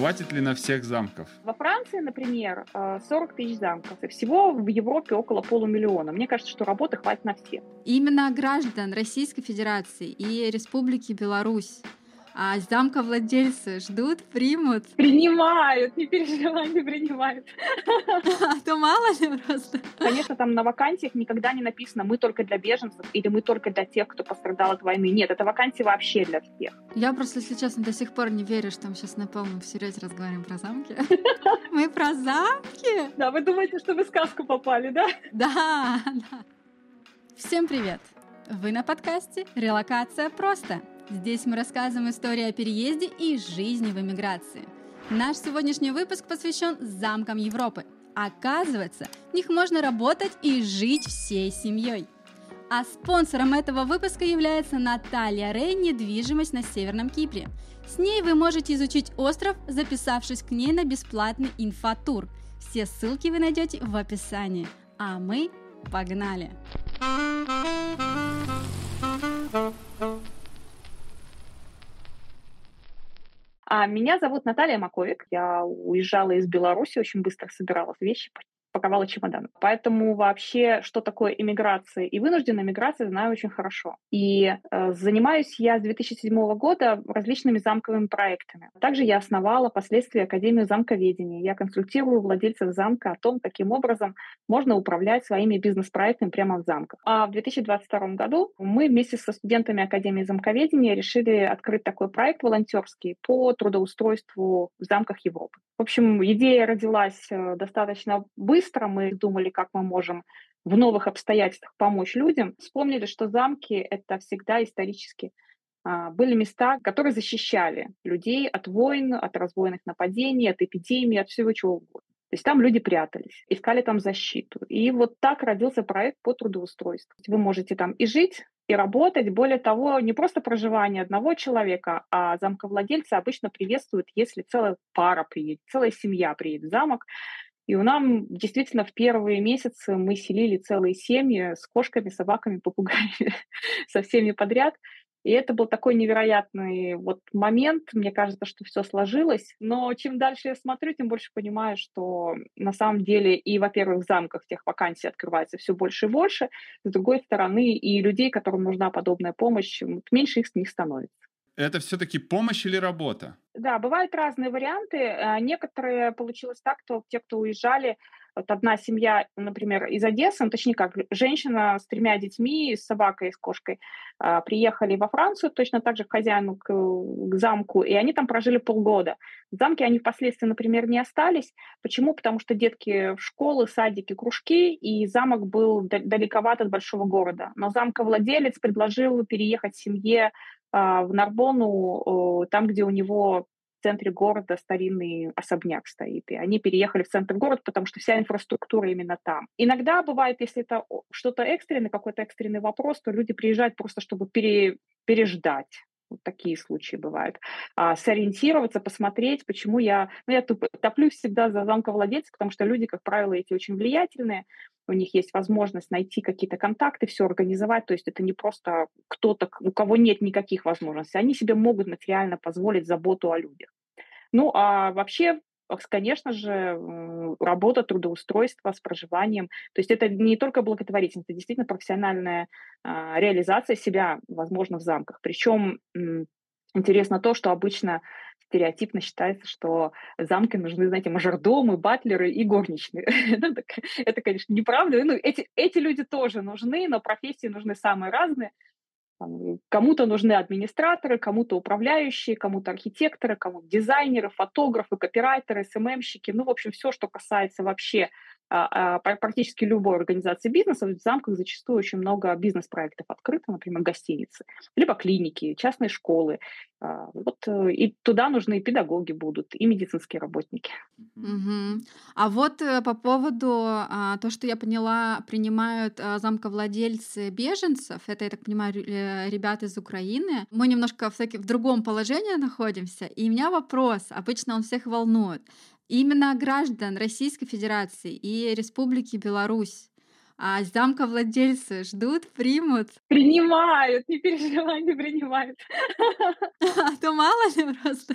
Хватит ли на всех замков? Во Франции, например, 40 тысяч замков. И всего в Европе около полумиллиона. Мне кажется, что работы хватит на всех. Именно граждан Российской Федерации и Республики Беларусь а замка владельцы ждут, примут? Принимают, не переживай, не принимают. А то мало ли просто. Конечно, там на вакансиях никогда не написано «мы только для беженцев» или «мы только для тех, кто пострадал от войны». Нет, это вакансии вообще для всех. Я просто, если честно, до сих пор не верю, что мы сейчас на полном серьезе разговариваем про замки. Мы про замки? Да, вы думаете, что вы сказку попали, да? Да, да. Всем привет! Вы на подкасте «Релокация просто» Здесь мы рассказываем истории о переезде и жизни в эмиграции. Наш сегодняшний выпуск посвящен замкам Европы. Оказывается, в них можно работать и жить всей семьей. А спонсором этого выпуска является Наталья Рей «Недвижимость на Северном Кипре». С ней вы можете изучить остров, записавшись к ней на бесплатный инфотур. Все ссылки вы найдете в описании. А мы погнали! А меня зовут Наталья Маковик. Я уезжала из Беларуси, очень быстро собирала вещи, паковала чемодан. Поэтому вообще, что такое иммиграция и вынужденная иммиграция, знаю очень хорошо. И э, занимаюсь я с 2007 года различными замковыми проектами. Также я основала впоследствии Академию замковедения. Я консультирую владельцев замка о том, каким образом можно управлять своими бизнес-проектами прямо в замках. А в 2022 году мы вместе со студентами Академии замковедения решили открыть такой проект волонтерский по трудоустройству в замках Европы. В общем, идея родилась э, достаточно быстро. Мы думали, как мы можем в новых обстоятельствах помочь людям. Вспомнили, что замки — это всегда исторически а, были места, которые защищали людей от войн, от разбойных нападений, от эпидемий, от всего чего угодно. То есть там люди прятались, искали там защиту. И вот так родился проект по трудоустройству. Вы можете там и жить, и работать. Более того, не просто проживание одного человека, а замковладельцы обычно приветствуют, если целая пара приедет, целая семья приедет в замок. И у нас действительно в первые месяцы мы селили целые семьи с кошками, собаками, попугаями, со всеми подряд. И это был такой невероятный вот момент. Мне кажется, что все сложилось. Но чем дальше я смотрю, тем больше понимаю, что на самом деле и, во-первых, в замках тех вакансий открывается все больше и больше. С другой стороны, и людей, которым нужна подобная помощь, меньше их с них становится. Это все-таки помощь или работа? Да, бывают разные варианты. Э, некоторые получилось так, что те, кто уезжали, вот одна семья, например, из Одессы, ну, точнее как, женщина с тремя детьми, с собакой с кошкой, а, приехали во Францию, точно так же к хозяину, к, к замку, и они там прожили полгода. В замке они впоследствии, например, не остались. Почему? Потому что детки в школы, садики, кружки, и замок был далековат от большого города. Но замковладелец предложил переехать семье в Нарбону, там, где у него в центре города старинный особняк стоит, и они переехали в центр города, потому что вся инфраструктура именно там. Иногда бывает, если это что-то экстренное, какой-то экстренный вопрос, то люди приезжают просто, чтобы пере, переждать. Вот такие случаи бывают. А, сориентироваться, посмотреть, почему я... Ну, я топлюсь всегда за замковладельцев, потому что люди, как правило, эти очень влиятельные, у них есть возможность найти какие-то контакты, все организовать. То есть это не просто кто-то, у кого нет никаких возможностей. Они себе могут материально позволить заботу о людях. Ну, а вообще конечно же, работа, трудоустройство с проживанием. То есть это не только благотворительность, это действительно профессиональная а, реализация себя, возможно, в замках. Причем интересно то, что обычно стереотипно считается, что замки нужны, знаете, мажордомы, батлеры и горничные. Ну, это, конечно, неправда. Ну, эти, эти люди тоже нужны, но профессии нужны самые разные. Кому-то нужны администраторы, кому-то управляющие, кому-то архитекторы, кому-то дизайнеры, фотографы, копирайтеры, СММщики. Ну, в общем, все, что касается вообще практически любой организации бизнеса, в замках зачастую очень много бизнес-проектов открыто, например, гостиницы, либо клиники, частные школы. А, вот э, и туда нужны и педагоги будут, и медицинские работники. Угу. А вот э, по поводу а, то, что я поняла, принимают а, замковладельцы беженцев, это, я так понимаю, э, ребята из Украины. Мы немножко в, таки, в другом положении находимся, и у меня вопрос, обычно он всех волнует именно граждан Российской Федерации и Республики Беларусь А замка владельцы ждут, примут? Принимают, не переживай, не принимают. А то мало ли просто.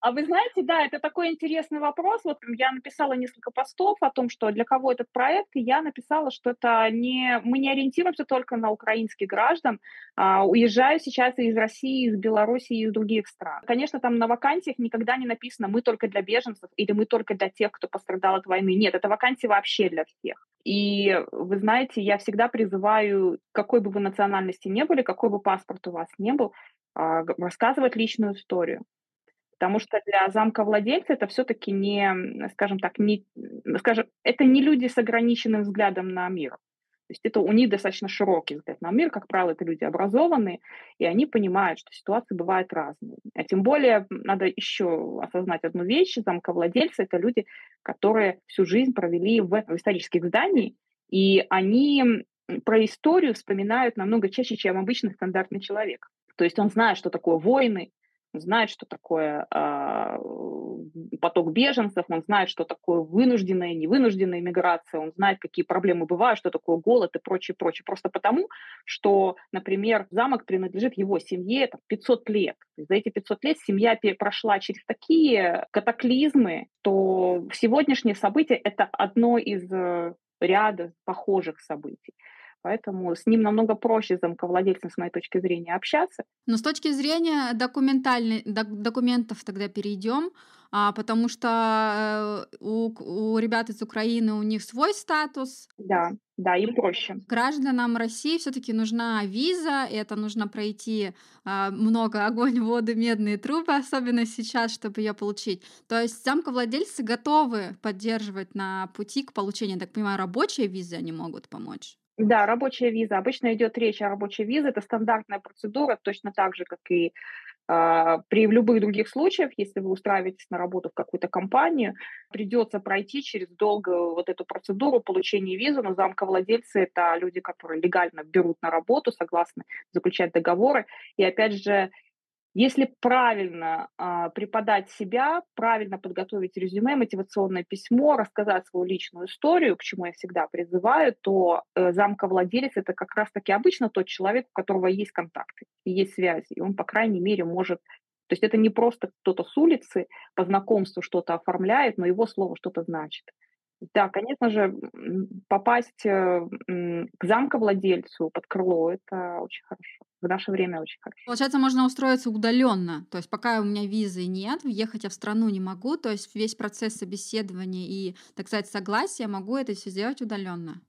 А вы знаете, да, это такой интересный вопрос. Вот я написала несколько постов о том, что для кого этот проект, и я написала, что это не... Мы не ориентируемся только на украинских граждан. А, уезжаю сейчас из России, из Беларуси и из других стран. Конечно, там на вакансиях никогда не написано «мы только для беженцев» или «мы только для тех, кто пострадал от войны». Нет, это вакансия вообще для всех. И вы знаете, я всегда призываю, какой бы вы национальности не были, какой бы паспорт у вас не был, а, рассказывать личную историю. Потому что для замка владельца это все-таки не, скажем так, не, скажем, это не люди с ограниченным взглядом на мир. То есть это у них достаточно широкий взгляд на мир, как правило, это люди образованные, и они понимают, что ситуации бывают разные. А тем более надо еще осознать одну вещь, замковладельцы — это люди, которые всю жизнь провели в, в исторических зданиях, и они про историю вспоминают намного чаще, чем обычный стандартный человек. То есть он знает, что такое войны, знает, что такое э, поток беженцев, он знает, что такое вынужденная, невынужденная миграция, он знает, какие проблемы бывают, что такое голод и прочее, прочее. Просто потому, что, например, замок принадлежит его семье там, 500 лет. За эти 500 лет семья прошла через такие катаклизмы, то сегодняшнее событие — это одно из э, ряда похожих событий. Поэтому с ним намного проще замковладельцем, с моей точки зрения, общаться. Но с точки зрения документальных документов тогда перейдем, а, потому что э, у, у ребят из Украины у них свой статус. Да, да, им проще. Гражданам России все-таки нужна виза, и это нужно пройти а, много огонь, воды, медные трубы, особенно сейчас, чтобы ее получить. То есть замковладельцы готовы поддерживать на пути к получению, так понимаю, рабочие визы они могут помочь. Да, рабочая виза. Обычно идет речь о рабочей визе. Это стандартная процедура, точно так же, как и э, при любых других случаях, если вы устраиваетесь на работу в какую-то компанию, придется пройти через долгую вот эту процедуру получения визы, но замковладельцы — это люди, которые легально берут на работу, согласны заключать договоры. И опять же, если правильно э, преподать себя, правильно подготовить резюме, мотивационное письмо, рассказать свою личную историю, к чему я всегда призываю, то э, замковладелец это как раз-таки обычно тот человек, у которого есть контакты есть связи, и он, по крайней мере, может то есть это не просто кто-то с улицы по знакомству что-то оформляет, но его слово что-то значит. Да, конечно же, попасть э, к замковладельцу под крыло – это очень хорошо. В наше время очень хорошо. Получается, можно устроиться удаленно. То есть пока у меня визы нет, въехать я в страну не могу. То есть весь процесс собеседования и, так сказать, согласия могу это все сделать удаленно.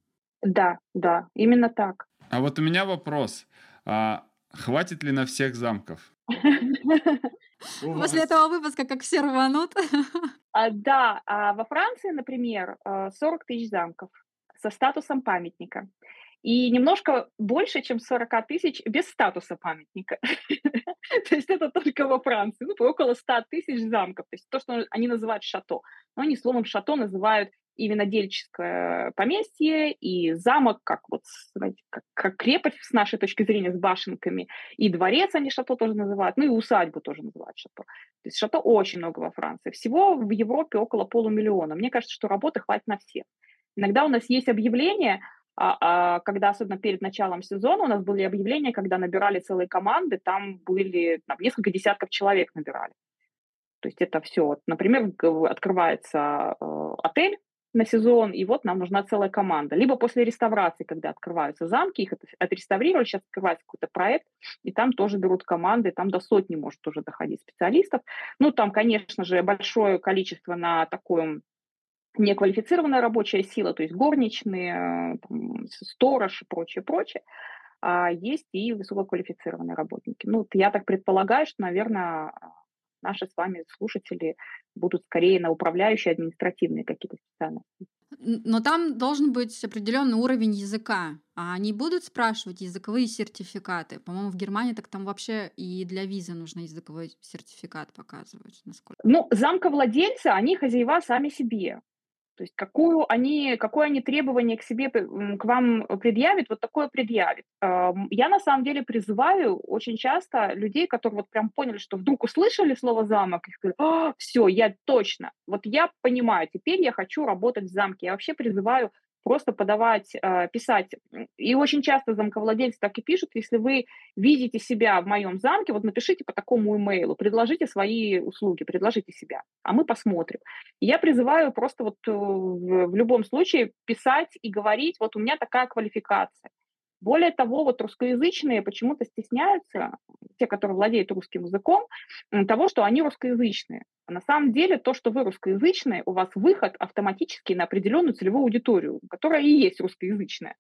Да, да, именно так. А вот у меня вопрос. А хватит ли на всех замков? После этого выпуска как все рванут. А, да, а во Франции, например, 40 э, тысяч замков со статусом памятника. И немножко больше, чем 40 тысяч без статуса памятника. То есть это только во Франции. Ну, около 100 тысяч замков. То есть то, что они называют шато. Но они словом шато называют и винодельческое поместье, и замок, как вот, знаете, как, как крепость с нашей точки зрения, с башенками, и дворец они шато тоже называют, ну и усадьбу тоже называют шато. То есть шато очень много во Франции. Всего в Европе около полумиллиона. Мне кажется, что работы хватит на всех. Иногда у нас есть объявления, а, а, когда особенно перед началом сезона у нас были объявления, когда набирали целые команды, там были там, несколько десятков человек набирали. То есть это все. Например, открывается э, отель, на сезон, и вот нам нужна целая команда. Либо после реставрации, когда открываются замки, их отреставрировали, сейчас открывается какой-то проект, и там тоже берут команды, там до сотни может тоже доходить специалистов. Ну, там, конечно же, большое количество на такое неквалифицированная рабочая сила, то есть горничные, там, сторож и прочее, прочее. А есть и высококвалифицированные работники. Ну, я так предполагаю, что, наверное, наши с вами слушатели будут скорее на управляющие административные какие-то специальности. Но там должен быть определенный уровень языка. А они будут спрашивать языковые сертификаты? По-моему, в Германии так там вообще и для визы нужно языковой сертификат показывать. Насколько... Ну, замковладельцы, они хозяева сами себе. То есть какую они, какое они требование к себе, к вам предъявят, вот такое предъявит. Я на самом деле призываю очень часто людей, которые вот прям поняли, что вдруг услышали слово замок, и сказали, «А, все, я точно, вот я понимаю, теперь я хочу работать в замке. Я вообще призываю просто подавать, э, писать. И очень часто замковладельцы так и пишут, если вы видите себя в моем замке, вот напишите по такому имейлу, предложите свои услуги, предложите себя, а мы посмотрим. Я призываю просто вот э, в любом случае писать и говорить, вот у меня такая квалификация. Более того, вот русскоязычные почему-то стесняются, те, которые владеют русским языком, того, что они русскоязычные. На самом деле то, что вы русскоязычные, у вас выход автоматически на определенную целевую аудиторию, которая и есть русскоязычная.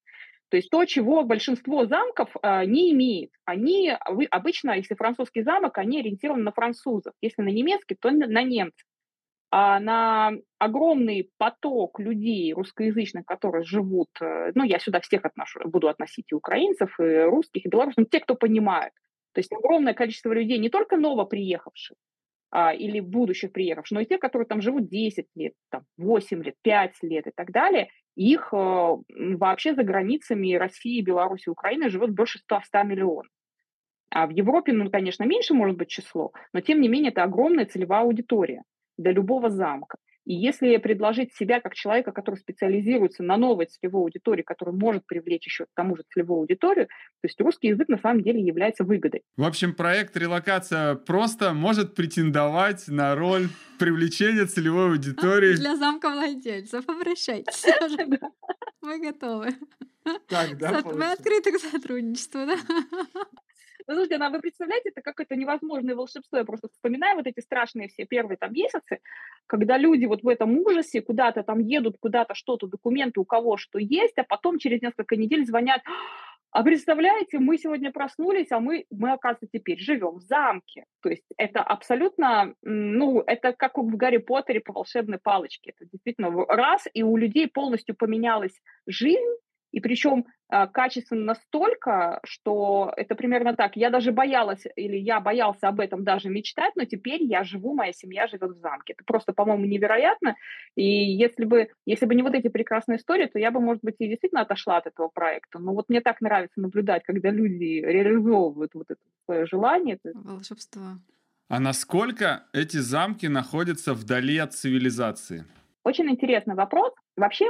То есть то, чего большинство замков э, не имеет. Они вы, обычно, если французский замок, они ориентированы на французов. Если на немецкий, то на немцев а на огромный поток людей русскоязычных, которые живут, э, ну, я сюда всех отношу, буду относить и украинцев, и русских, и белорусов, но те, кто понимают. То есть огромное количество людей, не только новоприехавших а, или будущих приехавших, но и те, которые там живут 10 лет, там, 8 лет, 5 лет и так далее, их э, вообще за границами России, Беларуси, Украины живет больше 100, 100 миллионов. А в Европе, ну, конечно, меньше может быть число, но тем не менее это огромная целевая аудитория для любого замка. И если предложить себя как человека, который специализируется на новой целевой аудитории, который может привлечь еще к тому же целевую аудиторию, то есть русский язык на самом деле является выгодой. В общем, проект «Релокация просто» может претендовать на роль привлечения целевой аудитории. Для замка владельцев. Обращайтесь. Мы готовы. Так, да, Мы открыты к сотрудничеству, да? Ну, слушайте, ну, а вы представляете, это как это невозможное волшебство. Я просто вспоминаю вот эти страшные все первые там месяцы, когда люди вот в этом ужасе куда-то там едут, куда-то что-то, документы у кого что есть, а потом через несколько недель звонят, а представляете, мы сегодня проснулись, а мы, мы, оказывается, теперь живем в замке. То есть это абсолютно, ну, это как в Гарри Поттере по волшебной палочке. Это действительно раз, и у людей полностью поменялась жизнь, и причем а, качественно настолько, что это примерно так. Я даже боялась, или я боялся об этом даже мечтать, но теперь я живу, моя семья живет в замке. Это просто, по-моему, невероятно. И если бы, если бы не вот эти прекрасные истории, то я бы, может быть, и действительно отошла от этого проекта. Но вот мне так нравится наблюдать, когда люди реализовывают вот это свое желание. Волшебство. А насколько эти замки находятся вдали от цивилизации? Очень интересный вопрос. Вообще,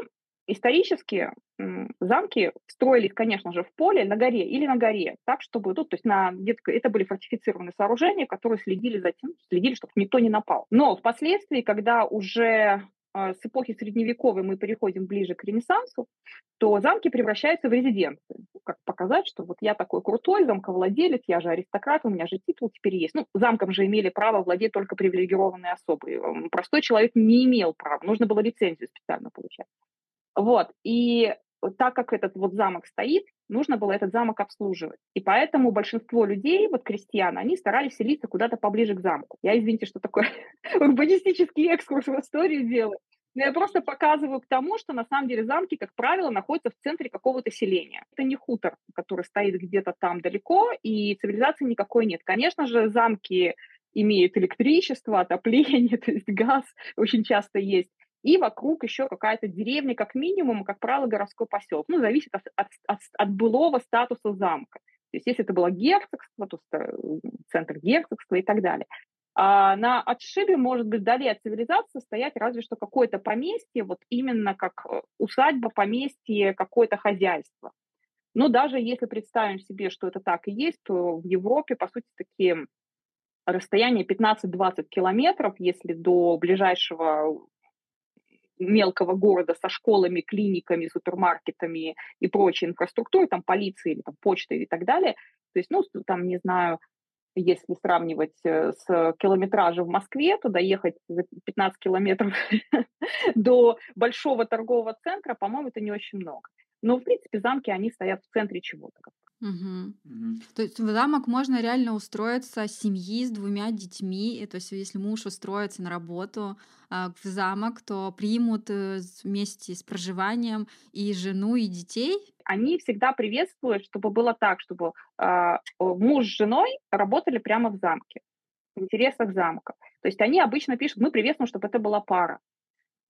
исторически замки строились, конечно же, в поле, на горе или на горе, так, чтобы, ну, то есть на, это были фортифицированные сооружения, которые следили за тем, следили, чтобы никто не напал. Но впоследствии, когда уже а, с эпохи Средневековой мы переходим ближе к Ренессансу, то замки превращаются в резиденции. Как показать, что вот я такой крутой замковладелец, я же аристократ, у меня же титул теперь есть. Ну, замком же имели право владеть только привилегированные особы. Простой человек не имел права, нужно было лицензию специально получать. Вот, и так как этот вот замок стоит, нужно было этот замок обслуживать. И поэтому большинство людей, вот крестьян, они старались селиться куда-то поближе к замку. Я, извините, что такой урбанистический экскурс в историю делаю. Но я просто показываю к тому, что на самом деле замки, как правило, находятся в центре какого-то селения. Это не хутор, который стоит где-то там далеко, и цивилизации никакой нет. Конечно же, замки имеют электричество, отопление, то есть газ очень часто есть и вокруг еще какая-то деревня, как минимум, как правило, городской поселок. Ну, зависит от, от, от, от былого статуса замка. То есть если это было герцогство, то центр герцогства и так далее. А на отшибе, может быть, вдали от цивилизации стоять разве что какое-то поместье, вот именно как э, усадьба, поместье, какое-то хозяйство. Но даже если представим себе, что это так и есть, то в Европе, по сути, такие расстояние 15-20 километров, если до ближайшего мелкого города со школами, клиниками, супермаркетами и прочей инфраструктурой, там полицией или там, почтой и так далее. То есть, ну, там, не знаю, если сравнивать э, с километражем в Москве, то доехать за 15 километров до большого торгового центра, по-моему, это не очень много. Но, в принципе, замки, они стоят в центре чего-то. Угу. Угу. То есть в замок можно реально устроиться семьи с двумя детьми. То есть если муж устроится на работу а, в замок, то примут э, вместе с проживанием и жену, и детей. Они всегда приветствуют, чтобы было так, чтобы э, муж с женой работали прямо в замке, в интересах замка. То есть они обычно пишут, мы приветствуем, чтобы это была пара.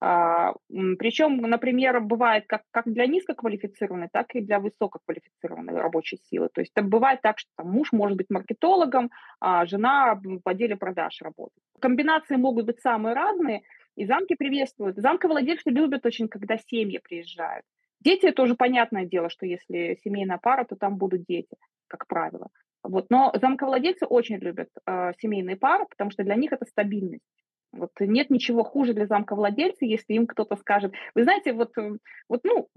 А, Причем, например, бывает как, как для низкоквалифицированной, так и для высококвалифицированной рабочей силы. То есть бывает так, что там, муж может быть маркетологом, а жена в отделе продаж работает. Комбинации могут быть самые разные, и замки приветствуют. Замковладельцы любят очень, когда семьи приезжают. Дети тоже понятное дело, что если семейная пара, то там будут дети, как правило. Вот. Но замковладельцы очень любят э, семейные пары, потому что для них это стабильность. Вот нет ничего хуже для замковладельца, если им кто-то скажет, вы знаете, вот, э, вот ну,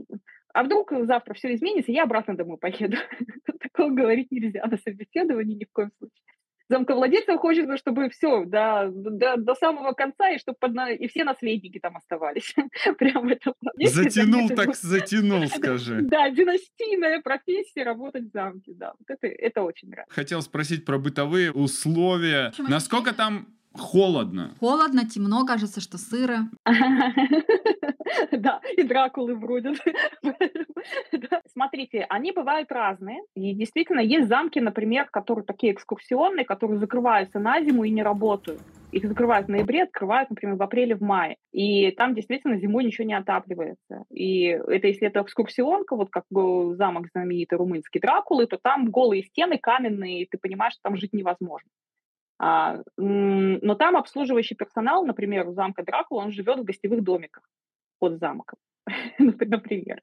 а вдруг завтра все изменится, я обратно домой поеду. Такого говорить нельзя на собеседовании ни в коем случае замковладельцам хочется, чтобы все до, до, до самого конца, и чтобы подна... и все наследники там оставались. Прямо это Затянул так затянул, скажи. Да, династийная профессия работать в замке, да. Вот это, это очень нравится. Хотел спросить про бытовые условия. Насколько там холодно. Холодно, темно, кажется, что сыро. Да, и Дракулы бродят. Смотрите, они бывают разные. И действительно, есть замки, например, которые такие экскурсионные, которые закрываются на зиму и не работают. Их закрывают в ноябре, открывают, например, в апреле, в мае. И там действительно зимой ничего не отапливается. И это если это экскурсионка, вот как замок знаменитый румынский Дракулы, то там голые стены каменные, и ты понимаешь, что там жить невозможно. А, но там обслуживающий персонал, например, у замка Дракула, он живет в гостевых домиках под замком, например.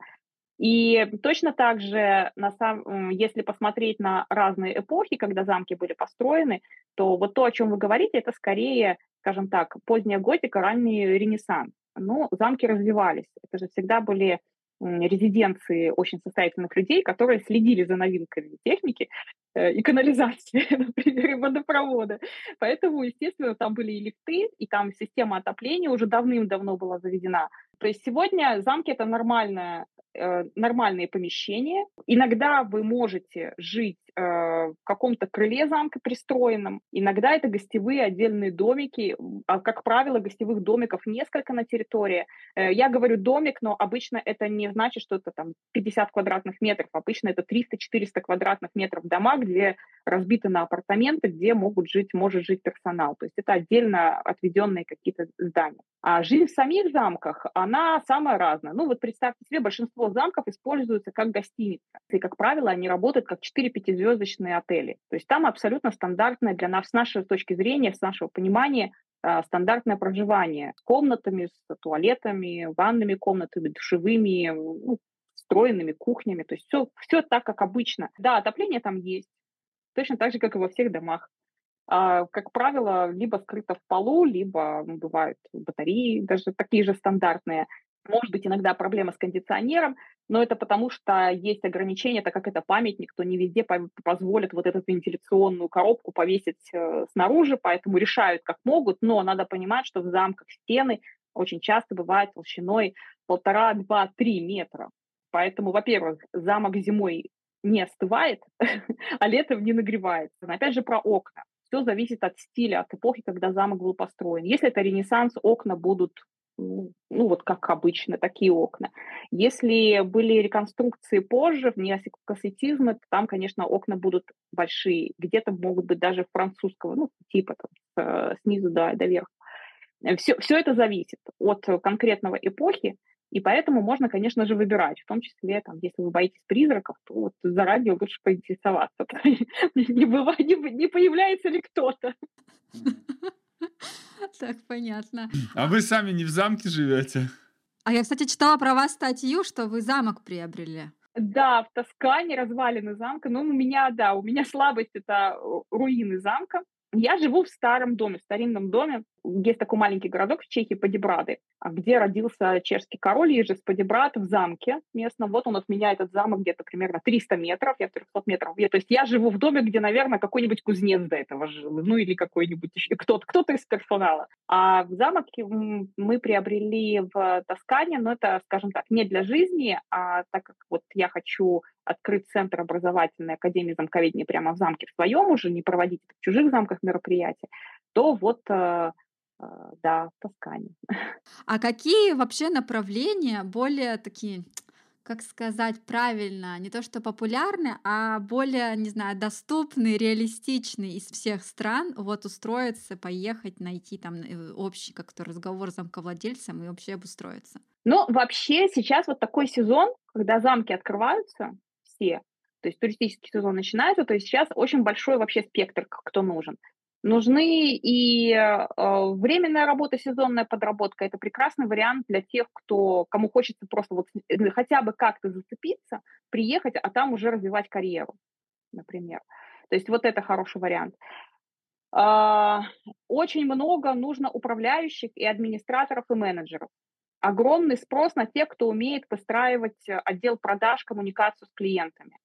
И точно так же, на сам, если посмотреть на разные эпохи, когда замки были построены, то вот то, о чем вы говорите, это скорее, скажем так, поздняя готика, ранний ренессанс. Ну, замки развивались. Это же всегда были резиденции очень состоятельных людей, которые следили за новинками техники и канализации, например, и водопровода. Поэтому, естественно, там были и лифты, и там система отопления уже давным-давно была заведена. То есть сегодня замки — это нормальная Э, нормальные помещения. Иногда вы можете жить э, в каком-то крыле замка пристроенном. Иногда это гостевые отдельные домики. А, как правило, гостевых домиков несколько на территории. Э, я говорю домик, но обычно это не значит, что это там 50 квадратных метров. Обычно это 300-400 квадратных метров дома, где разбиты на апартаменты, где могут жить, может жить персонал. То есть это отдельно отведенные какие-то здания. А жизнь в самих замках, она самая разная. Ну вот представьте себе, большинство замков используются как гостиница. И, как правило, они работают как 4-5-звездочные отели. То есть там абсолютно стандартное для нас, с нашей точки зрения, с нашего понимания, а, стандартное проживание с комнатами, с туалетами, ванными комнатами, душевыми, ну, встроенными кухнями. То есть все, все так, как обычно. Да, отопление там есть, точно так же, как и во всех домах. А, как правило, либо скрыто в полу, либо ну, бывают батареи, даже такие же стандартные. Может быть, иногда проблема с кондиционером, но это потому, что есть ограничения, так как это памятник, то не везде позволят вот эту вентиляционную коробку повесить э, снаружи, поэтому решают как могут, но надо понимать, что в замках стены очень часто бывают толщиной полтора, два, три метра. Поэтому, во-первых, замок зимой не остывает, а летом не нагревается. Но опять же про окна. Все зависит от стиля, от эпохи, когда замок был построен. Если это ренессанс, окна будут ну, вот как обычно, такие окна. Если были реконструкции позже, в неоклассицизме, то там, конечно, окна будут большие. Где-то могут быть даже французского, ну, типа там, э, снизу до, до верха. Все, все это зависит от конкретного эпохи, и поэтому можно, конечно же, выбирать, в том числе, там, если вы боитесь призраков, то вот заранее лучше поинтересоваться, не появляется ли кто-то. Так, понятно. А вы сами не в замке живете? А я, кстати, читала про вас статью, что вы замок приобрели. Да, в Тоскане развалины замка. Ну, у меня, да, у меня слабость — это руины замка. Я живу в старом доме, в старинном доме. Есть такой маленький городок в Чехии, Подебрады, где родился чешский король Ежес Подебрад в замке местном. Вот он от меня, этот замок, где-то примерно 300 метров, я 300 метров. Я, то есть я живу в доме, где, наверное, какой-нибудь кузнец до этого жил, ну или какой-нибудь еще, кто-то, кто-то из персонала. А замок мы приобрели в Тоскане, но это, скажем так, не для жизни, а так как вот я хочу открыть центр образовательной академии замковедения прямо в замке в своем уже, не проводить в чужих замках мероприятия, то вот э, да, в Тоскане. А какие вообще направления более такие, как сказать правильно, не то что популярны, а более, не знаю, доступны, реалистичны из всех стран, вот устроиться, поехать, найти там э, общий как-то разговор с замковладельцем и вообще обустроиться? Ну, вообще сейчас вот такой сезон, когда замки открываются, все. То есть туристический сезон начинается, то есть сейчас очень большой вообще спектр, кто нужен. Нужны и э, временная работа, сезонная подработка. Это прекрасный вариант для тех, кто, кому хочется просто вот э, хотя бы как-то зацепиться, приехать, а там уже развивать карьеру, например. То есть вот это хороший вариант. Э, очень много нужно управляющих и администраторов и менеджеров. Огромный спрос на тех, кто умеет выстраивать э, отдел продаж, коммуникацию с клиентами.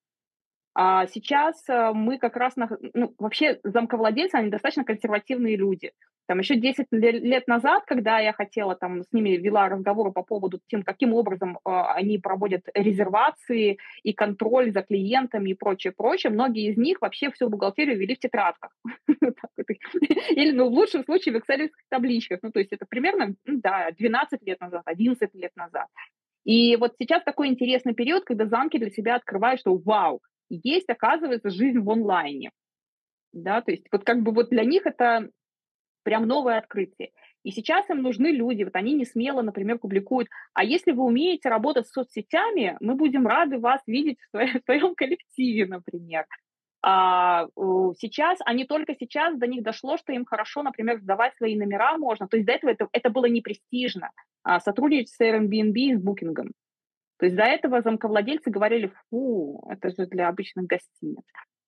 А сейчас э, мы как раз, на, ну, вообще замковладельцы, они достаточно консервативные люди. Там еще 10 лет назад, когда я хотела, там, с ними вела разговоры по поводу тем, каким образом э, они проводят резервации и контроль за клиентами и прочее, прочее, многие из них вообще всю бухгалтерию вели в тетрадках. Или, ну, в лучшем случае, в excel табличках. Ну, то есть это примерно, да, 12 лет назад, 11 лет назад. И вот сейчас такой интересный период, когда замки для себя открывают, что вау, есть, оказывается, жизнь в онлайне. Да, то есть вот как бы вот для них это прям новое открытие. И сейчас им нужны люди, вот они не смело, например, публикуют, а если вы умеете работать с соцсетями, мы будем рады вас видеть в своем, коллективе, например. А, сейчас, а не только сейчас до них дошло, что им хорошо, например, сдавать свои номера можно. То есть до этого это, это было не престижно. А, сотрудничать с Airbnb и с Booking. То есть до этого замковладельцы говорили, фу, это же для обычных гостиниц.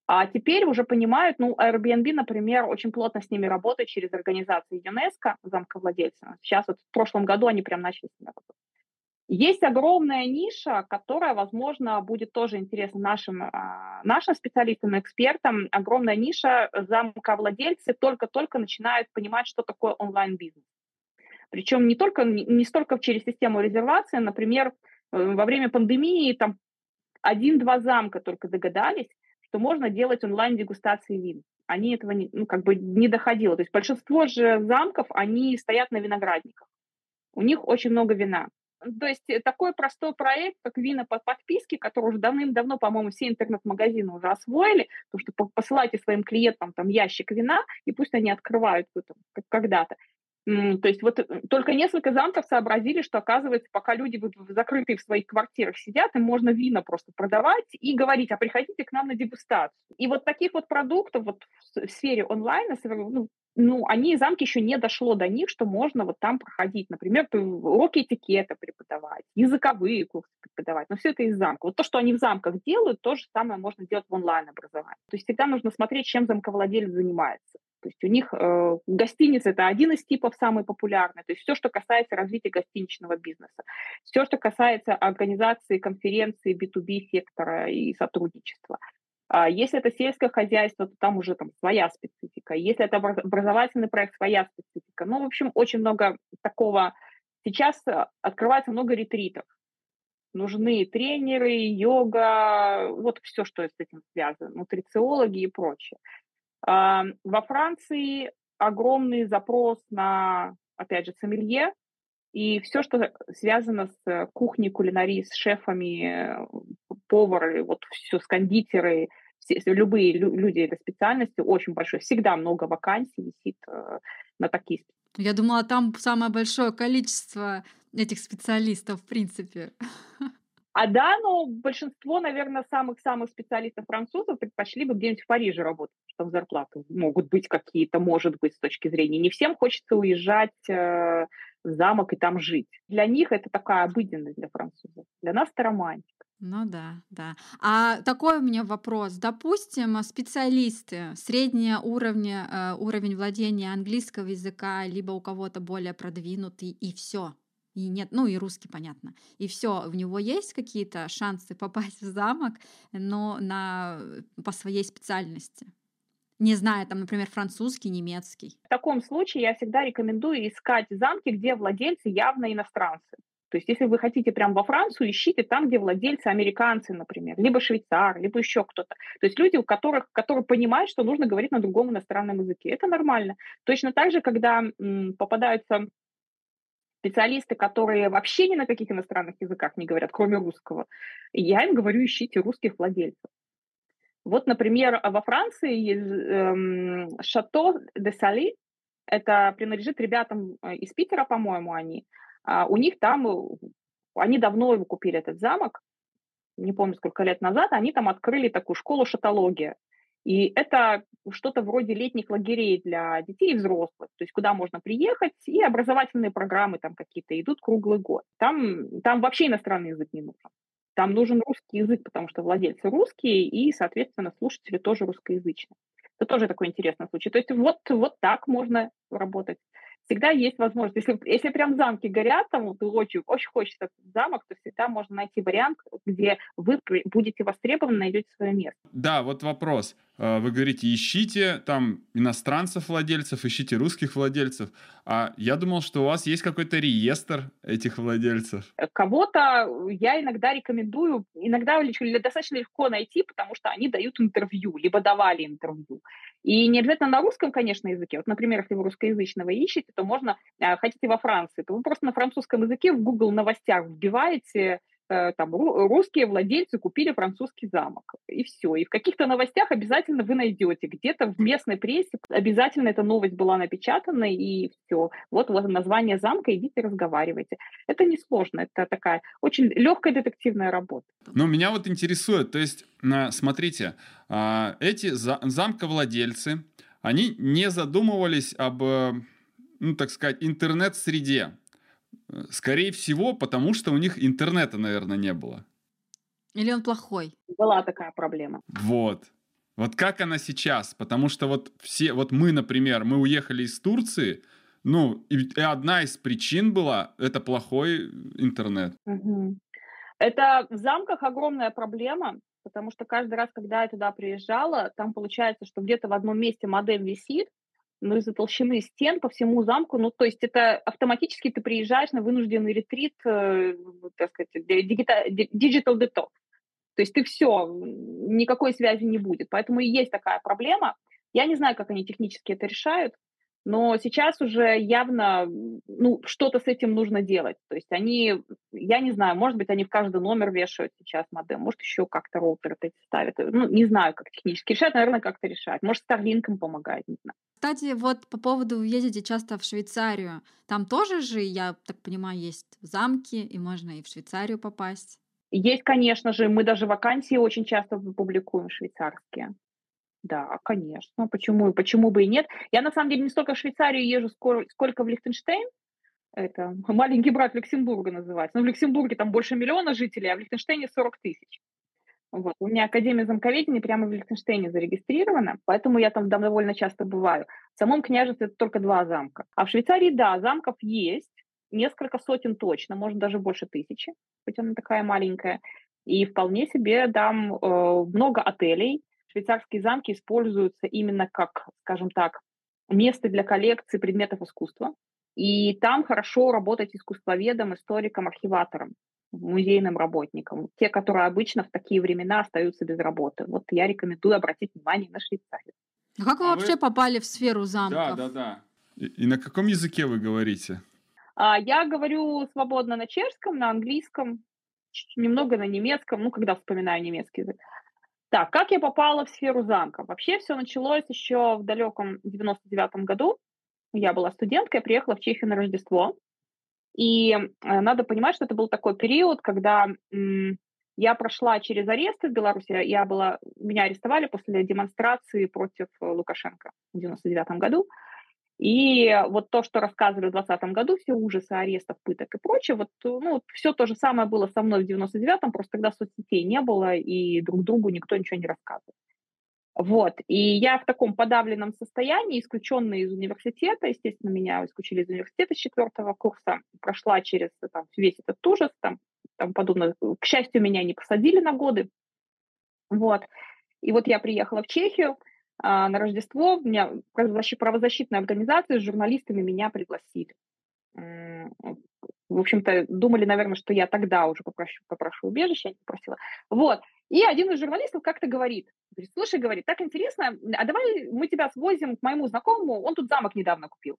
А теперь уже понимают, ну, Airbnb, например, очень плотно с ними работает через организации ЮНЕСКО, замковладельцы. Сейчас вот в прошлом году они прям начали с ними работать. Есть огромная ниша, которая, возможно, будет тоже интересна нашим, а, нашим специалистам, экспертам. Огромная ниша замковладельцы только-только начинают понимать, что такое онлайн-бизнес. Причем не только не столько через систему резервации, например, Э, во время пандемии там один-два замка только догадались, что можно делать онлайн-дегустации вин. Они этого не, ну, как бы не доходило. То есть большинство же замков, они стоят на виноградниках. У них очень много вина. То есть э, такой простой проект, как вина по подписке, который уже давным-давно, по-моему, все интернет-магазины уже освоили, то что посылайте своим клиентам там ящик вина, и пусть они открывают когда-то. То есть вот э, только несколько замков сообразили, что, оказывается, пока люди вот закрытые в своих квартирах сидят, им можно вина просто продавать и говорить, а приходите к нам на дегустацию. И вот таких вот продуктов вот в сфере онлайна, ну, ну, они, замки еще не дошло до них, что можно вот там проходить. Например, уроки этикета преподавать, языковые курсы преподавать. Но все это из замка. Вот то, что они в замках делают, то же самое можно делать в онлайн-образовании. То есть всегда нужно смотреть, чем замковладелец занимается. То есть у них э, гостиница это один из типов самый популярный. То есть все, что касается развития гостиничного бизнеса, все, что касается организации конференции B2B сектора и сотрудничества. А если это сельское хозяйство, то там уже там своя специфика. Если это образовательный проект, своя специфика. Ну, в общем, очень много такого. Сейчас э, открывается много ретритов. Нужны тренеры, йога, вот все, что с этим связано, нутрициологи и прочее. А, во Франции огромный запрос на, опять же, сомелье, и все, что связано с кухней, кулинарией, с шефами, повары, вот все с кондитеры, все, любые люди этой специальности, очень большое. Всегда много вакансий висит э, на такие Я думала, там самое большое количество этих специалистов, в принципе. А да, но большинство, наверное, самых-самых специалистов французов предпочли бы где-нибудь в Париже работать, что там зарплаты могут быть какие-то, может быть, с точки зрения. Не всем хочется уезжать э, в замок и там жить. Для них это такая обыденность для французов. Для нас это романтика. Ну да, да. А такой у меня вопрос. Допустим, специалисты среднего уровня, э, уровень владения английского языка, либо у кого-то более продвинутый, и все и нет, ну и русский, понятно. И все, у него есть какие-то шансы попасть в замок, но на, по своей специальности. Не зная, там, например, французский, немецкий. В таком случае я всегда рекомендую искать замки, где владельцы явно иностранцы. То есть, если вы хотите прям во Францию, ищите там, где владельцы американцы, например, либо швейцар, либо еще кто-то. То есть люди, у которых, которые понимают, что нужно говорить на другом иностранном языке. Это нормально. Точно так же, когда м, попадаются специалисты, которые вообще ни на каких иностранных языках не говорят, кроме русского, я им говорю, ищите русских владельцев. Вот, например, во Франции эм, Шато де Сали, это принадлежит ребятам э, из Питера, по-моему, они. А у них там, э, они давно его купили, этот замок, не помню, сколько лет назад, они там открыли такую школу шатология. И это что-то вроде летних лагерей для детей и взрослых, то есть куда можно приехать, и образовательные программы там какие-то идут круглый год. Там, там вообще иностранный язык не нужен. Там нужен русский язык, потому что владельцы русские, и, соответственно, слушатели тоже русскоязычные. Это тоже такой интересный случай. То есть вот, вот так можно работать всегда есть возможность. Если, если прям замки горят, там вот очень, очень хочется замок, то всегда можно найти вариант, где вы будете востребованы, найдете свое место. Да, вот вопрос. Э, вы говорите, ищите там иностранцев владельцев, ищите русских владельцев. А я думал, что у вас есть какой-то реестр этих владельцев. Э, кого-то я иногда рекомендую, иногда достаточно легко найти, потому что они дают интервью, либо давали интервью. И не обязательно на русском, конечно, языке. Вот, например, если вы русскоязычного ищете, то можно, э, хотите во Франции, то вы просто на французском языке в Google новостях вбиваете там русские владельцы купили французский замок. И все. И в каких-то новостях обязательно вы найдете. Где-то в местной прессе обязательно эта новость была напечатана, и все. Вот вас название замка, идите разговаривайте. Это несложно. Это такая очень легкая детективная работа. Но меня вот интересует, то есть, смотрите, а, эти замковладельцы, они не задумывались об, э, ну, так сказать, интернет-среде. Скорее всего, потому что у них интернета, наверное, не было. Или он плохой? Была такая проблема. Вот. Вот как она сейчас? Потому что вот все, вот мы, например, мы уехали из Турции, ну, и, и одна из причин была это плохой интернет. Угу. Это в замках огромная проблема, потому что каждый раз, когда я туда приезжала, там получается, что где-то в одном месте модем висит, но из-за толщины стен по всему замку, ну, то есть это автоматически ты приезжаешь на вынужденный ретрит, э, так сказать, digital detox. То есть ты все, никакой связи не будет. Поэтому и есть такая проблема. Я не знаю, как они технически это решают, но сейчас уже явно ну, что-то с этим нужно делать. То есть они, я не знаю, может быть, они в каждый номер вешают сейчас модем, может, еще как-то роутер эти ставят. Ну, не знаю, как технически решать, наверное, как-то решать. Может, Starlink помогает, не знаю. Кстати, вот по поводу ездите часто в Швейцарию. Там тоже же, я так понимаю, есть замки, и можно и в Швейцарию попасть. Есть, конечно же, мы даже вакансии очень часто публикуем швейцарские. Да, конечно. Почему, почему бы и нет? Я, на самом деле, не столько в Швейцарию езжу, сколько в Лихтенштейн. Это маленький брат Люксембурга называется. Но в Люксембурге там больше миллиона жителей, а в Лихтенштейне 40 тысяч. Вот. У меня Академия замковедения прямо в Лихтенштейне зарегистрирована, поэтому я там довольно часто бываю. В самом княжестве это только два замка. А в Швейцарии, да, замков есть, несколько сотен точно, может даже больше тысячи, хоть она такая маленькая. И вполне себе там э, много отелей, швейцарские замки используются именно как, скажем так, место для коллекции предметов искусства. И там хорошо работать искусствоведом, историком, архиватором, музейным работником. Те, которые обычно в такие времена остаются без работы. Вот я рекомендую обратить внимание на Швейцарию. А как вы а вообще вы... попали в сферу замков? Да, да, да. И, и на каком языке вы говорите? А, я говорю свободно на чешском, на английском, немного на немецком, ну, когда вспоминаю немецкий язык. Так, как я попала в сферу замка? Вообще все началось еще в далеком 99-м году. Я была студенткой, я приехала в Чехию на Рождество. И э, надо понимать, что это был такой период, когда м, я прошла через аресты в Беларуси. Я была, меня арестовали после демонстрации против Лукашенко в 99 году. И вот то, что рассказывали в 2020 году, все ужасы арестов, пыток и прочее, вот, ну, все то же самое было со мной в 99-м, просто тогда соцсетей не было, и друг другу никто ничего не рассказывал. Вот, и я в таком подавленном состоянии, исключенная из университета, естественно, меня исключили из университета с четвертого курса, прошла через там, весь этот ужас, там, там подобное. К счастью, меня не посадили на годы, вот. И вот я приехала в Чехию, на Рождество меня правозащитная организация с журналистами меня пригласили. В общем-то, думали, наверное, что я тогда уже попрошу, попрошу убежище, я не попросила. Вот. И один из журналистов как-то говорит, говорит, слушай, говорит, так интересно, а давай мы тебя свозим к моему знакомому, он тут замок недавно купил.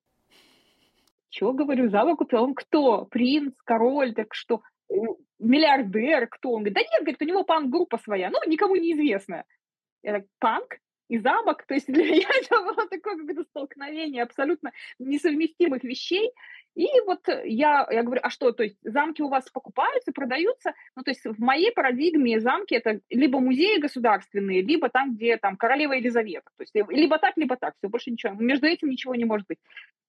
Чего, говорю, замок купил? Он кто? Принц, король, так что? Миллиардер, кто? Он говорит, да нет, говорит, у него панк-группа своя, ну, никому неизвестная. Я так, панк? И замок. То есть для меня это было такое какое-то столкновение абсолютно несовместимых вещей. И вот я, я говорю, а что, то есть замки у вас покупаются, продаются? Ну, то есть в моей парадигме замки это либо музеи государственные, либо там, где там королева Елизавета. То есть либо так, либо так, все, больше ничего. Между этим ничего не может быть.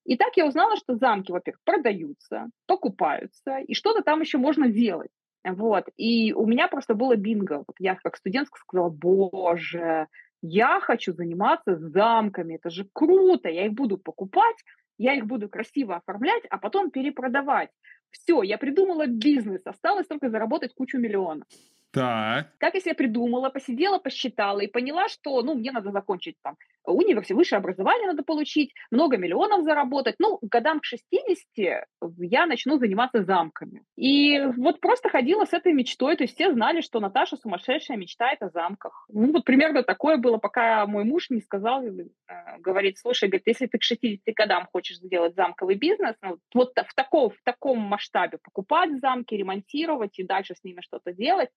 И так я узнала, что замки, во-первых, продаются, покупаются, и что-то там еще можно делать. Вот. И у меня просто было бинго. Вот я как студентка сказала, боже, я хочу заниматься замками, это же круто, я их буду покупать, я их буду красиво оформлять, а потом перепродавать. Все, я придумала бизнес, осталось только заработать кучу миллионов. Так. Как я себе придумала, посидела, посчитала и поняла, что, ну, мне надо закончить там университет, высшее образование надо получить, много миллионов заработать. Ну, годам к 60 я начну заниматься замками. И вот просто ходила с этой мечтой, то есть все знали, что Наташа сумасшедшая мечтает о замках. Ну, вот примерно такое было, пока мой муж не сказал, э, говорит, слушай, говорит, если ты к 60 годам хочешь сделать замковый бизнес, ну, вот в таком, в таком масштабе покупать замки, ремонтировать и дальше с ними что-то делать,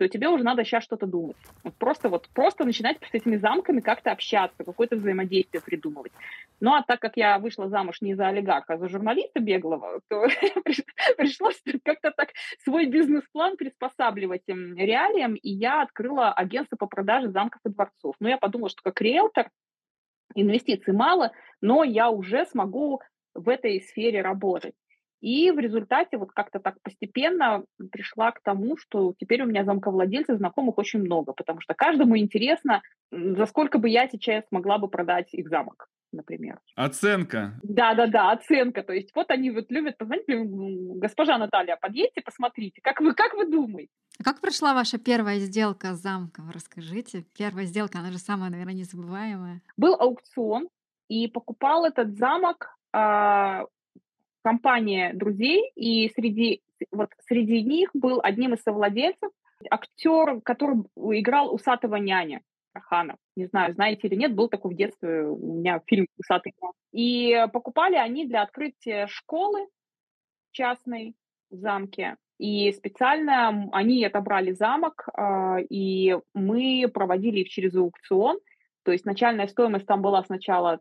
то тебе уже надо сейчас что-то думать. Вот просто вот просто начинать с этими замками как-то общаться, какое-то взаимодействие придумывать. Ну а так как я вышла замуж не за олигарха, а за журналиста беглого, то пришлось как-то так свой бизнес-план приспосабливать реалиям, и я открыла агентство по продаже замков и дворцов. Ну, я подумала, что как риэлтор инвестиций мало, но я уже смогу в этой сфере работать. И в результате вот как-то так постепенно пришла к тому, что теперь у меня замковладельцев знакомых очень много, потому что каждому интересно, за сколько бы я сейчас могла бы продать их замок например. Оценка. Да, да, да, оценка. То есть вот они вот любят позвонить, госпожа Наталья, подъедьте, посмотрите, как вы, как вы думаете? А как прошла ваша первая сделка с замком? Расскажите. Первая сделка, она же самая, наверное, незабываемая. Был аукцион, и покупал этот замок а, компания друзей, и среди, вот, среди них был одним из совладельцев актер, который играл усатого няня. Хана. Не знаю, знаете или нет, был такой в детстве у меня фильм «Усатый И покупали они для открытия школы частной в замке. И специально они отобрали замок, а, и мы проводили их через аукцион. То есть начальная стоимость там была сначала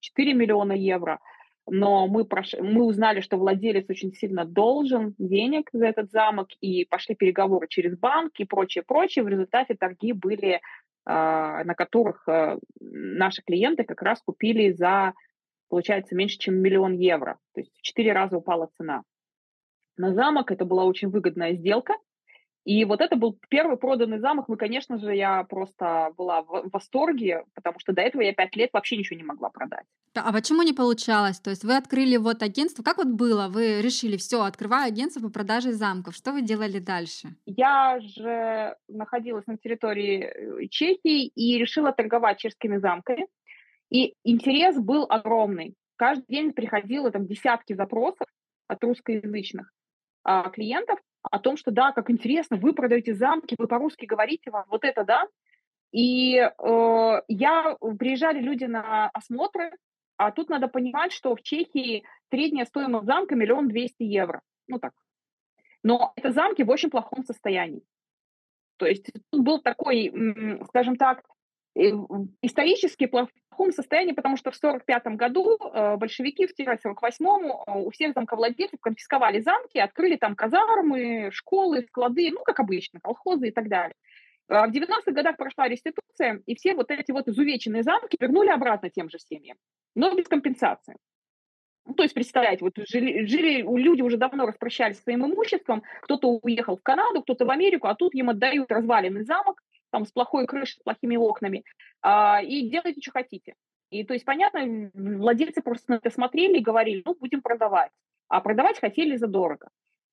4 миллиона евро, но мы, прош... мы узнали, что владелец очень сильно должен денег за этот замок, и пошли переговоры через банк и прочее, прочее. В результате торги были, а, на которых э, наши клиенты как раз купили за, получается, меньше, чем миллион евро. То есть в четыре раза упала цена. На замок это была очень выгодная сделка, и вот это был первый проданный замок. Мы, конечно же, я просто была в восторге, потому что до этого я пять лет вообще ничего не могла продать. А почему не получалось? То есть вы открыли вот агентство. Как вот было? Вы решили, все, открываю агентство по продаже замков. Что вы делали дальше? Я же находилась на территории э, Чехии и решила торговать чешскими замками. И интерес был огромный. Каждый день приходило там десятки запросов от русскоязычных а, клиентов о том, что да, как интересно, вы продаете замки, вы по-русски говорите, вам вот это да. И э, я приезжали люди на осмотры, а тут надо понимать, что в Чехии средняя стоимость замка миллион двести евро. Ну так. Но это замки в очень плохом состоянии. То есть тут был такой, скажем так, э, исторически плохом состоянии, потому что в 1945 году э, большевики в 1948 э, у всех замковладельцев конфисковали замки, открыли там казармы, школы, склады, ну, как обычно, колхозы и так далее. А в 90-х годах прошла реституция, и все вот эти вот изувеченные замки вернули обратно тем же семьям, но без компенсации. Ну, то есть, представляете, вот жили, жили, люди уже давно распрощались своим имуществом, кто-то уехал в Канаду, кто-то в Америку, а тут им отдают разваленный замок, там, с плохой крышей, с плохими окнами, а, и делайте, что хотите. И, то есть, понятно, владельцы просто на это смотрели и говорили, ну, будем продавать. А продавать хотели задорого.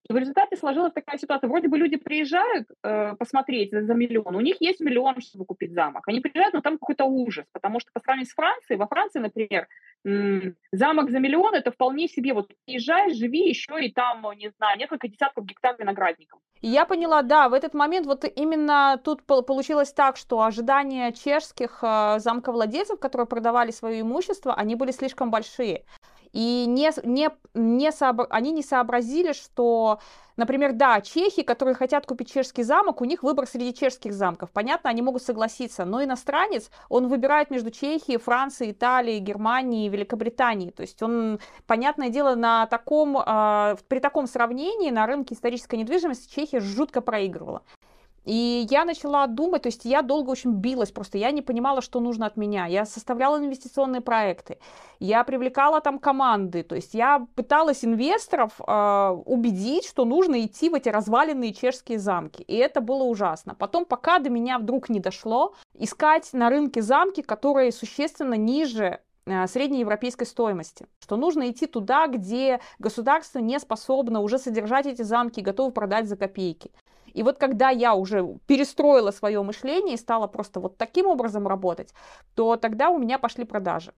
В результате сложилась такая ситуация. Вроде бы люди приезжают э, посмотреть за, за миллион, у них есть миллион, чтобы купить замок. Они приезжают, но там какой-то ужас, потому что по сравнению с Францией, во Франции, например, м- замок за миллион – это вполне себе, вот приезжаешь, живи еще и там, не знаю, несколько десятков гектар виноградников. Я поняла, да, в этот момент вот именно тут получилось так, что ожидания чешских э, замковладельцев, которые продавали свое имущество, они были слишком большие. И не, не, не сообра... они не сообразили, что, например, да, чехи, которые хотят купить чешский замок, у них выбор среди чешских замков. Понятно, они могут согласиться, но иностранец, он выбирает между Чехией, Францией, Италией, Германией, Великобританией. То есть он, понятное дело, на таком, э, при таком сравнении на рынке исторической недвижимости Чехия жутко проигрывала. И я начала думать, то есть я долго очень билась, просто я не понимала, что нужно от меня. Я составляла инвестиционные проекты, я привлекала там команды, то есть я пыталась инвесторов э, убедить, что нужно идти в эти разваленные чешские замки. И это было ужасно. Потом, пока до меня вдруг не дошло, искать на рынке замки, которые существенно ниже э, среднеевропейской стоимости, что нужно идти туда, где государство не способно уже содержать эти замки готово продать за копейки. И вот когда я уже перестроила свое мышление и стала просто вот таким образом работать, то тогда у меня пошли продажи.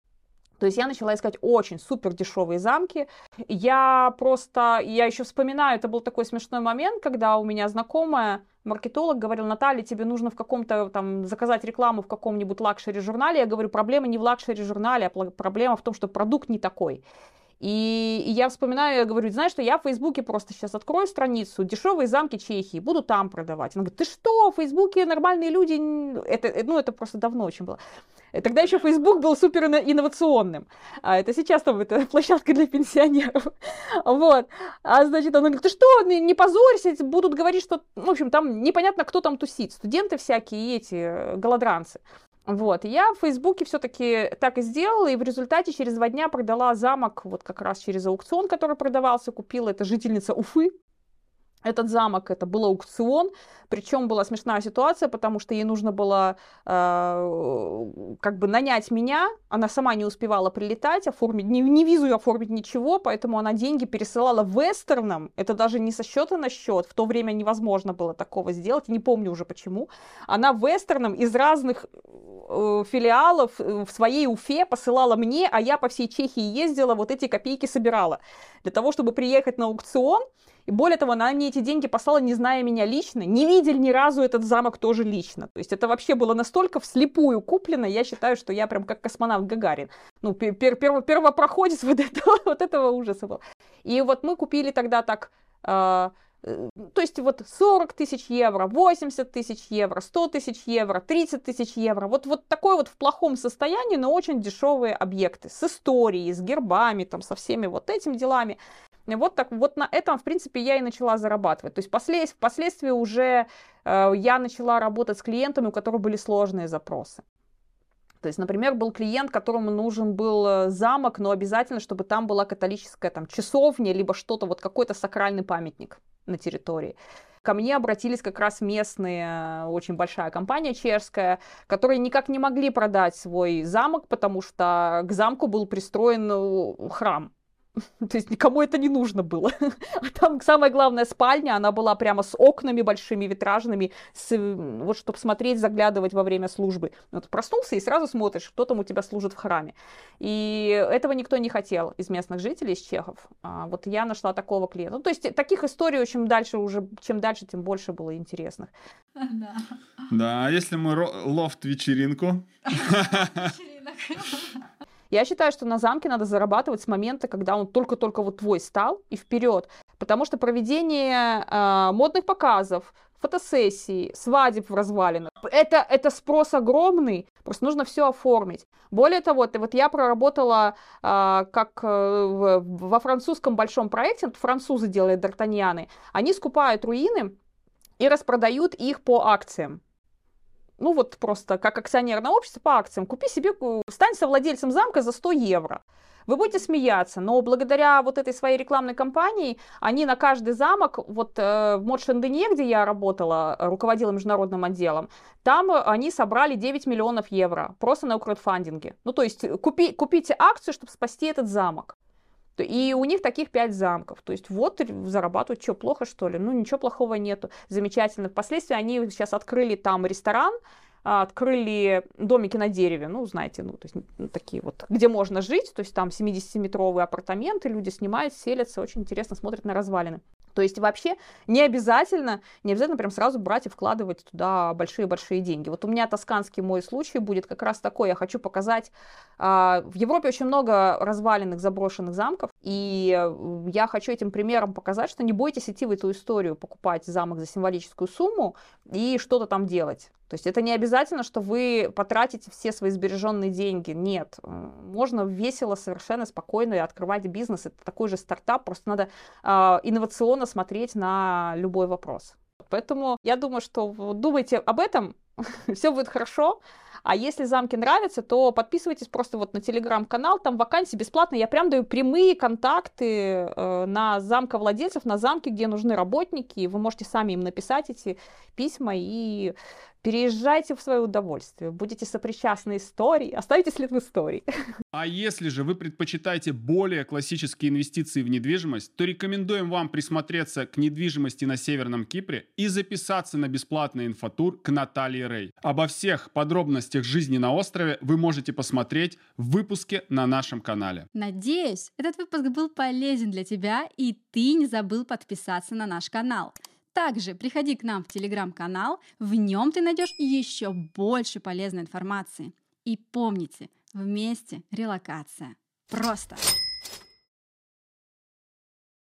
То есть я начала искать очень супер дешевые замки. Я просто, я еще вспоминаю, это был такой смешной момент, когда у меня знакомая маркетолог говорил, Наталья, тебе нужно в каком-то там заказать рекламу в каком-нибудь luxury журнале. Я говорю, проблема не в luxury журнале, а проблема в том, что продукт не такой. И, и я вспоминаю, я говорю, знаешь что, я в Фейсбуке просто сейчас открою страницу, дешевые замки Чехии, буду там продавать. Она говорит, ты что, в Фейсбуке нормальные люди, это, ну, это просто давно очень было. Тогда еще Фейсбук был супер инновационным. А это сейчас там это площадка для пенсионеров. Вот. А значит, она говорит, ты что, не позорься, будут говорить, что, в общем, там непонятно, кто там тусит. Студенты всякие, эти э, голодранцы. Вот, я в Фейсбуке все-таки так и сделала, и в результате через два дня продала замок, вот как раз через аукцион, который продавался, купила, это жительница Уфы, этот замок, это был аукцион, причем была смешная ситуация, потому что ей нужно было э, как бы нанять меня, она сама не успевала прилетать, оформить, не, не визу оформить ничего, поэтому она деньги пересылала вестерном, это даже не со счета на счет, в то время невозможно было такого сделать, не помню уже почему, она вестерном из разных э, филиалов э, в своей Уфе посылала мне, а я по всей Чехии ездила, вот эти копейки собирала, для того, чтобы приехать на аукцион, и более того, она мне эти деньги послала, не зная меня лично, не видели ни разу этот замок тоже лично. То есть это вообще было настолько вслепую куплено, я считаю, что я прям как космонавт Гагарин. Ну, пер пер первопроходец вот этого, вот этого ужаса был. И вот мы купили тогда так... Э, то есть вот 40 тысяч евро, 80 тысяч евро, 100 тысяч евро, 30 тысяч евро. Вот, вот такой вот в плохом состоянии, но очень дешевые объекты с историей, с гербами, там, со всеми вот этими делами. Вот, так, вот на этом, в принципе, я и начала зарабатывать. То есть послед, впоследствии уже э, я начала работать с клиентами, у которых были сложные запросы. То есть, например, был клиент, которому нужен был э, замок, но обязательно, чтобы там была католическая там, часовня, либо что-то, вот какой-то сакральный памятник на территории. Ко мне обратились как раз местные, э, очень большая компания чешская, которые никак не могли продать свой замок, потому что к замку был пристроен э, храм. То есть никому это не нужно было. А там самая главная спальня, она была прямо с окнами большими, витражными, с, вот чтобы смотреть, заглядывать во время службы. Вот проснулся и сразу смотришь, кто там у тебя служит в храме. И этого никто не хотел из местных жителей, из чехов. А вот я нашла такого клиента. Ну, то есть таких историй очень дальше уже, чем дальше, тем больше было интересных. Да. Да, а если мы лофт-вечеринку? Я считаю, что на замке надо зарабатывать с момента, когда он только-только вот твой стал и вперед. Потому что проведение э, модных показов, фотосессий, свадеб в развалинах. Это, это спрос огромный, просто нужно все оформить. Более того, ты, вот я проработала э, как э, в, во французском большом проекте, французы делают Д'Артаньяны, они скупают руины и распродают их по акциям ну вот просто как акционерное общество по акциям, купи себе, стань совладельцем замка за 100 евро. Вы будете смеяться, но благодаря вот этой своей рекламной кампании они на каждый замок, вот э, в Модшендене, где я работала, руководила международным отделом, там они собрали 9 миллионов евро просто на краудфандинге. Ну, то есть купи, купите акцию, чтобы спасти этот замок. И у них таких пять замков. То есть вот зарабатывают, что, плохо что ли? Ну, ничего плохого нету. Замечательно. Впоследствии они сейчас открыли там ресторан, а, открыли домики на дереве, ну, знаете, ну, то есть ну, такие вот, где можно жить, то есть там 70-метровые апартаменты, люди снимают, селятся, очень интересно смотрят на развалины. То есть вообще не обязательно, не обязательно прям сразу брать и вкладывать туда большие-большие деньги. Вот у меня тосканский мой случай будет как раз такой. Я хочу показать, а, в Европе очень много разваленных, заброшенных замков, и я хочу этим примером показать, что не бойтесь идти в эту историю, покупать замок за символическую сумму и что-то там делать. То есть это не обязательно, что вы потратите все свои сбереженные деньги. Нет. Можно весело, совершенно спокойно открывать бизнес. Это такой же стартап, просто надо э, инновационно смотреть на любой вопрос. Поэтому я думаю, что думайте об этом, все будет хорошо. А если замки нравятся, то подписывайтесь просто вот на телеграм-канал, там вакансии бесплатно. Я прям даю прямые контакты э, на замковладельцев, на замки, где нужны работники. Вы можете сами им написать эти письма и Переезжайте в свое удовольствие, будете сопричастны истории, оставите след в истории. А если же вы предпочитаете более классические инвестиции в недвижимость, то рекомендуем вам присмотреться к недвижимости на Северном Кипре и записаться на бесплатный инфотур к Наталье Рей. Обо всех подробностях жизни на острове вы можете посмотреть в выпуске на нашем канале. Надеюсь, этот выпуск был полезен для тебя и ты не забыл подписаться на наш канал. Также приходи к нам в телеграм-канал, в нем ты найдешь еще больше полезной информации. И помните, вместе релокация. Просто.